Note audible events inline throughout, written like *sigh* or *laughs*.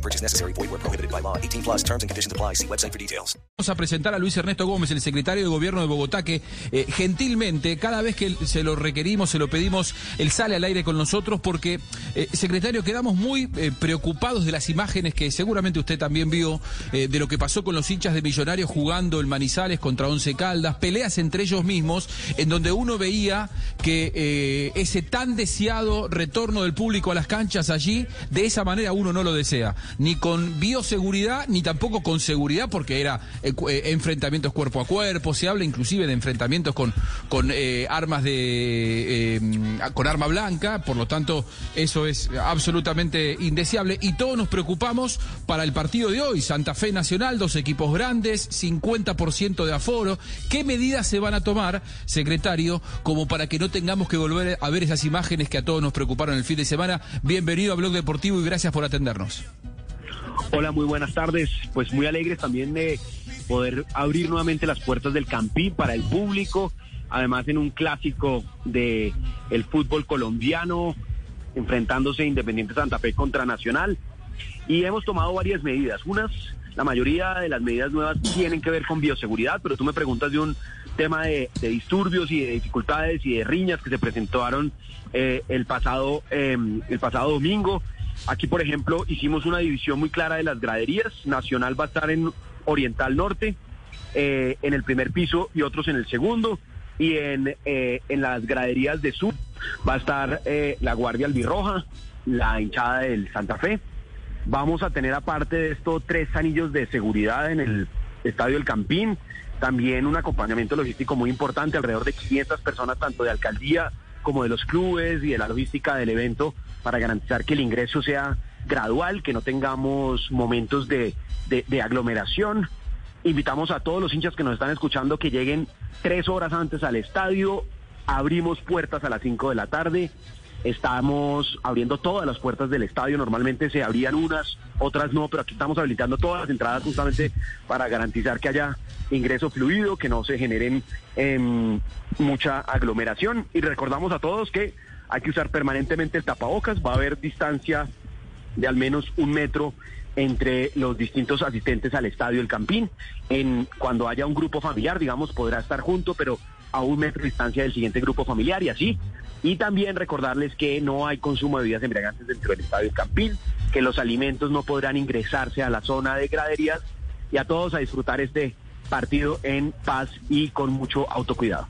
No purchase necessary. Void where prohibited by law. 18 plus terms and conditions apply. See website for details. Vamos a presentar a Luis Ernesto Gómez, el secretario de Gobierno de Bogotá, que eh, gentilmente, cada vez que se lo requerimos, se lo pedimos, él sale al aire con nosotros porque, eh, secretario, quedamos muy eh, preocupados de las imágenes que seguramente usted también vio, de lo que pasó con los hinchas de Millonarios jugando el Manizales contra Once Caldas, peleas entre ellos mismos, en donde uno veía que ese tan deseado retorno del público a las canchas allí, de esa manera uno no lo desea, ni con bioseguridad, ni tampoco con seguridad, porque era eh, eh, enfrentamientos cuerpo a cuerpo, se habla inclusive de enfrentamientos con, con eh, armas de con arma blanca, por lo tanto eso es absolutamente indeseable. Y todos nos preocupamos para el partido de hoy, Santa Fe Nacional, dos equipos grandes, 50% de aforo, ¿qué medidas se van a tomar, secretario, como para que no tengamos que volver a ver esas imágenes que a todos nos preocuparon el fin de semana? Bienvenido a Blog Deportivo y gracias por atendernos. Hola, muy buenas tardes. Pues muy alegres también de poder abrir nuevamente las puertas del Campín para el público, además en un clásico de el fútbol colombiano, enfrentándose Independiente Santa Fe contra Nacional. Y hemos tomado varias medidas. Unas, la mayoría de las medidas nuevas tienen que ver con bioseguridad, pero tú me preguntas de un tema de, disturbios y de dificultades y de riñas que se presentaron eh, el pasado eh, el pasado domingo. Aquí, por ejemplo, hicimos una división muy clara de las graderías. Nacional va a estar en Oriental Norte, eh, en el primer piso y otros en el segundo. Y en, eh, en las graderías de sur va a estar eh, la Guardia Albirroja, la hinchada del Santa Fe. Vamos a tener aparte de esto tres anillos de seguridad en el Estadio del Campín. También un acompañamiento logístico muy importante, alrededor de 500 personas, tanto de alcaldía como de los clubes y de la logística del evento, para garantizar que el ingreso sea gradual, que no tengamos momentos de, de- de aglomeración. Invitamos a todos los hinchas que nos están escuchando que lleguen tres horas antes al estadio. Abrimos puertas a las 5 de la tarde. Estamos abriendo todas las puertas del estadio. Normalmente se abrían unas, otras no, pero aquí estamos habilitando todas las entradas justamente para garantizar que haya ingreso fluido, que no se generen em, mucha aglomeración. Y recordamos a todos que hay que usar permanentemente el tapabocas. Va a haber distancia de al menos un metro entre los distintos asistentes al estadio El Campín. En, cuando haya un grupo familiar, digamos, podrá estar junto, pero a un metro de distancia del siguiente grupo familiar y así. Y también recordarles que no hay consumo de bebidas embriagantes dentro del estadio Campín, que los alimentos no podrán ingresarse a la zona de graderías y a todos a disfrutar este partido en paz y con mucho autocuidado.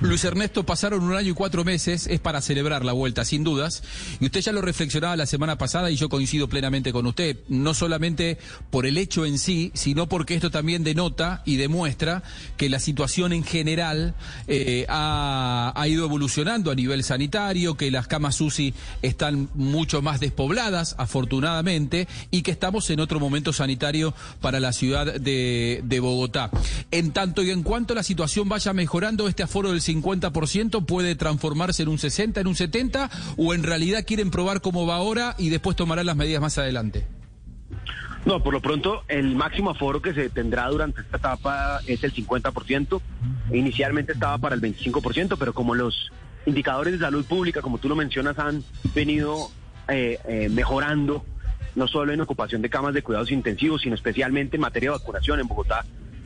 Luis Ernesto, pasaron un año y cuatro meses, es para celebrar la vuelta, sin dudas. Y usted ya lo reflexionaba la semana pasada y yo coincido plenamente con usted, no solamente por el hecho en sí, sino porque esto también denota y demuestra que la situación en general eh, ha, ido evolucionando a nivel sanitario, que las camas UCI están mucho más despobladas, afortunadamente, y que estamos en otro momento sanitario para la ciudad de, de Bogotá. En tanto y en cuanto la situación vaya mejorando, este aforo del 50% puede transformarse en un 60, en un 70, o en realidad quieren probar cómo va ahora y después tomarán las medidas más adelante. No, por lo pronto el máximo aforo que se tendrá durante esta etapa es el 50%. Inicialmente estaba para el 25%, pero como los indicadores de salud pública, como tú lo mencionas, han venido eh, eh, mejorando, no solo en ocupación de camas de cuidados intensivos, sino especialmente en materia de vacunación en Bogotá.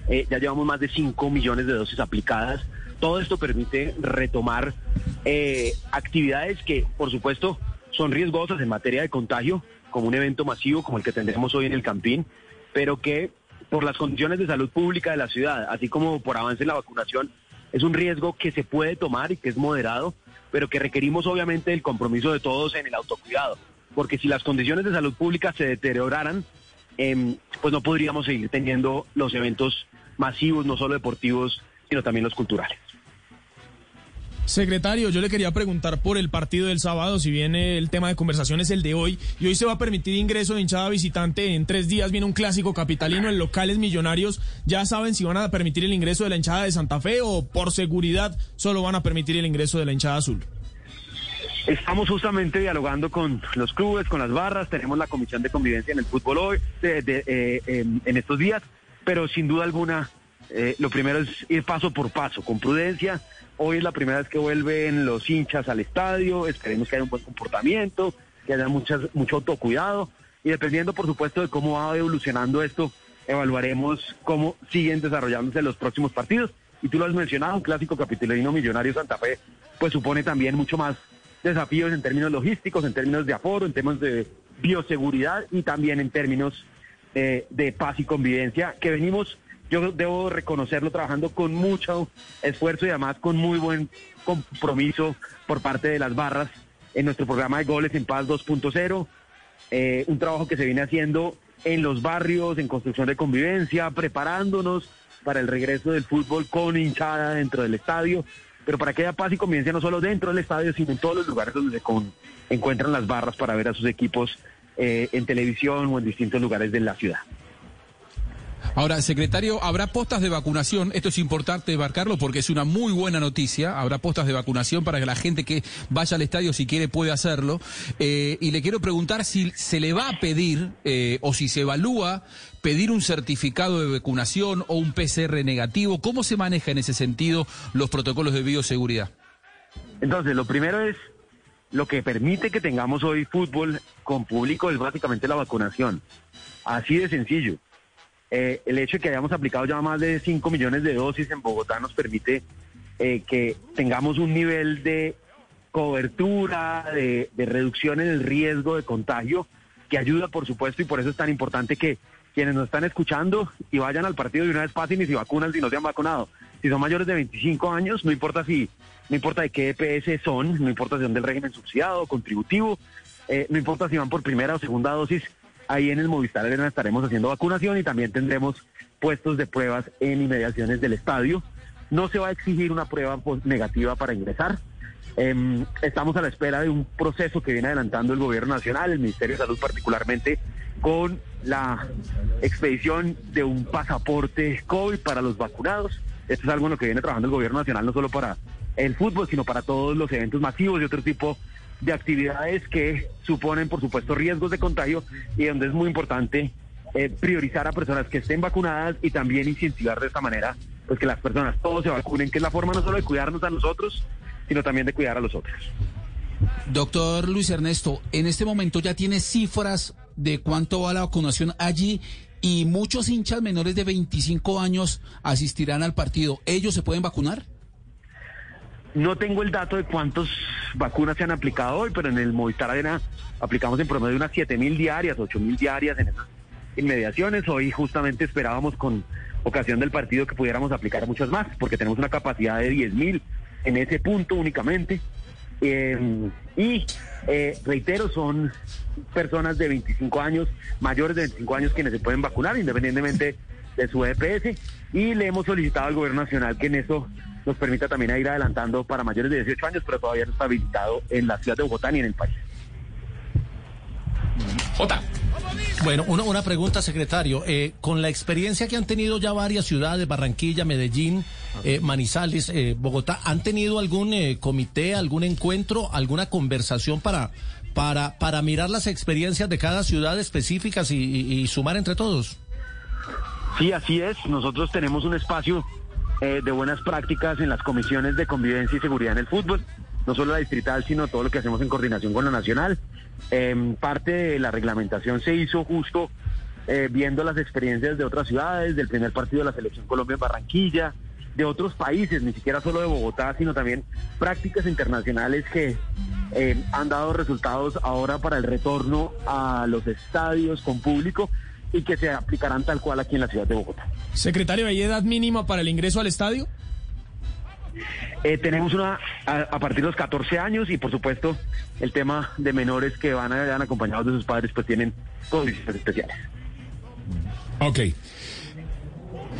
eh, ya llevamos más de 5 millones de dosis aplicadas. Todo esto permite retomar eh, actividades que, por supuesto, son riesgosas en materia de contagio, como un evento masivo como el que tendremos hoy en el Campín, pero que por las condiciones de salud pública de la ciudad, así como por avance en la vacunación, es un riesgo que se puede tomar y que es moderado, pero que requerimos obviamente el compromiso de todos en el autocuidado, porque si las condiciones de salud pública se deterioraran, em, pues no podríamos seguir teniendo los eventos masivos, no solo deportivos, sino también los culturales. Secretario, yo le quería preguntar por el partido del sábado, si bien el tema de conversación es el de hoy, y hoy se va a permitir ingreso de hinchada visitante, en tres días viene un clásico capitalino en locales millonarios, ¿ya saben si van a permitir el ingreso de la hinchada de Santa Fe o por seguridad solo van a permitir el ingreso de la hinchada azul? Estamos justamente dialogando con los clubes, con las barras, tenemos la comisión de convivencia en el fútbol hoy, eh, en, estos días, pero sin duda alguna eh, lo primero es ir paso por paso, con prudencia. Hoy es la primera vez que vuelven los hinchas al estadio, esperemos que haya un buen comportamiento, que haya muchas, mucho autocuidado y dependiendo por supuesto de cómo va evolucionando esto, evaluaremos cómo siguen desarrollándose los próximos partidos. Y tú lo has mencionado, un clásico capitalino millonario Santa Fe, pues supone también mucho más desafíos en términos logísticos, en términos de aforo, en términos de bioseguridad y también en términos eh, de paz y convivencia, que venimos, yo debo reconocerlo, trabajando con mucho esfuerzo y además con muy buen compromiso por parte de las barras en nuestro programa de goles en paz 2.0, eh, un trabajo que se viene haciendo en los barrios, en construcción de convivencia, preparándonos para el regreso del fútbol con hinchada dentro del estadio pero para que haya paz y convivencia no solo dentro del estadio, sino en todos los lugares donde se encuentran las barras para ver a sus equipos eh, en televisión o en distintos lugares de la ciudad. Ahora, secretario, habrá postas de vacunación. Esto es importante marcarlo porque es una muy buena noticia. Habrá postas de vacunación para que la gente que vaya al estadio, si quiere, puede hacerlo. Eh, y le quiero preguntar si se le va a pedir eh, o si se evalúa pedir un certificado de vacunación o un PCR negativo. ¿Cómo se maneja en ese sentido los protocolos de bioseguridad? Entonces, lo primero es lo que permite que tengamos hoy fútbol con público es básicamente la vacunación. Así de sencillo. Eh, el hecho de que hayamos aplicado ya más de 5 millones de dosis en Bogotá nos permite eh, que tengamos un nivel de cobertura, de, reducción en el riesgo de contagio, que ayuda, por supuesto, y por eso es tan importante que quienes nos están escuchando y vayan al partido de una vez pasen y se vacunan si no se han vacunado. Si son mayores de 25 años, no importa si, no importa de qué EPS son, no importa si son del régimen subsidiado, contributivo, eh, no importa si van por primera o segunda dosis, Ahí en el Movistar Arena estaremos haciendo vacunación y también tendremos puestos de pruebas en inmediaciones del estadio. No se va a exigir una prueba negativa para ingresar. Em, estamos a la espera de un proceso que viene adelantando el Gobierno Nacional, el Ministerio de Salud particularmente, con la expedición de un pasaporte COVID para los vacunados. Esto es algo en lo que viene trabajando el Gobierno Nacional, no solo para el fútbol, sino para todos los eventos masivos y otro tipo de actividades que suponen, por supuesto, riesgos de contagio y donde es muy importante eh, priorizar a personas que estén vacunadas y también incentivar de esta manera pues que las personas todos se vacunen, que es la forma no solo de cuidarnos a nosotros, sino también de cuidar a los otros. Doctor Luis Ernesto, en este momento ya tiene cifras de cuánto va la vacunación allí y muchos hinchas menores de 25 años asistirán al partido. ¿Ellos se pueden vacunar? No tengo el dato de cuántas vacunas se han aplicado hoy, pero en el Movistar Arena aplicamos en promedio unas 7 mil diarias, 8 mil diarias en esas inmediaciones. Hoy justamente esperábamos con ocasión del partido que pudiéramos aplicar muchas más, porque tenemos una capacidad de 10 mil en ese punto únicamente. Eh, y eh, reitero, son personas de 25 años, mayores de 25 años quienes se pueden vacunar independientemente de su EPS y le hemos solicitado al gobierno nacional que en eso nos permita también ir adelantando para mayores de 18 años, pero todavía no está habilitado en la ciudad de Bogotá ni en el país. Jota. Bueno, una, una pregunta, secretario. Eh, con la experiencia que han tenido ya varias ciudades, Barranquilla, Medellín, eh, Manizales, eh, Bogotá, ¿han tenido algún comité, algún encuentro, alguna conversación para, para, para mirar las experiencias de cada ciudad específicas y sumar entre todos? Sí, así es. Nosotros tenemos un espacio eh, de buenas prácticas en las comisiones de convivencia y seguridad en el fútbol, no solo la distrital, sino todo lo que hacemos en coordinación con la nacional. Em, parte de la reglamentación se hizo justo eh, viendo las experiencias de otras ciudades, del primer partido de la Selección Colombia en Barranquilla, de otros países, ni siquiera solo de Bogotá, sino también prácticas internacionales que em, han dado resultados ahora para el retorno a los estadios con público y que se aplicarán tal cual aquí en la ciudad de Bogotá. Secretario, ¿hay edad mínima para el ingreso al estadio? Eh, tenemos una a, partir de los 14 años y por supuesto el tema de menores que van, a, van acompañados de sus padres pues tienen condiciones especiales. Ok.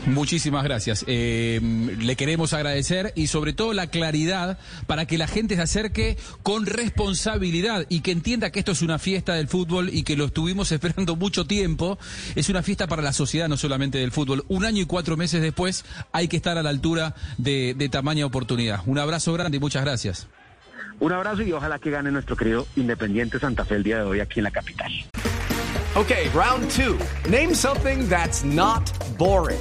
Muchísimas gracias. Eh, le queremos agradecer y sobre todo la claridad para que la gente se acerque con responsabilidad y que entienda que esto es una fiesta del fútbol y que lo estuvimos *laughs* esperando mucho tiempo. Es una fiesta para la sociedad, no solamente del fútbol. Un año y cuatro meses después hay que estar a la altura de, de tamaña oportunidad. Un abrazo grande y muchas gracias. Un abrazo y ojalá que gane nuestro querido Independiente Santa Fe el día de hoy aquí en la capital. Okay, round two. Name something that's not boring.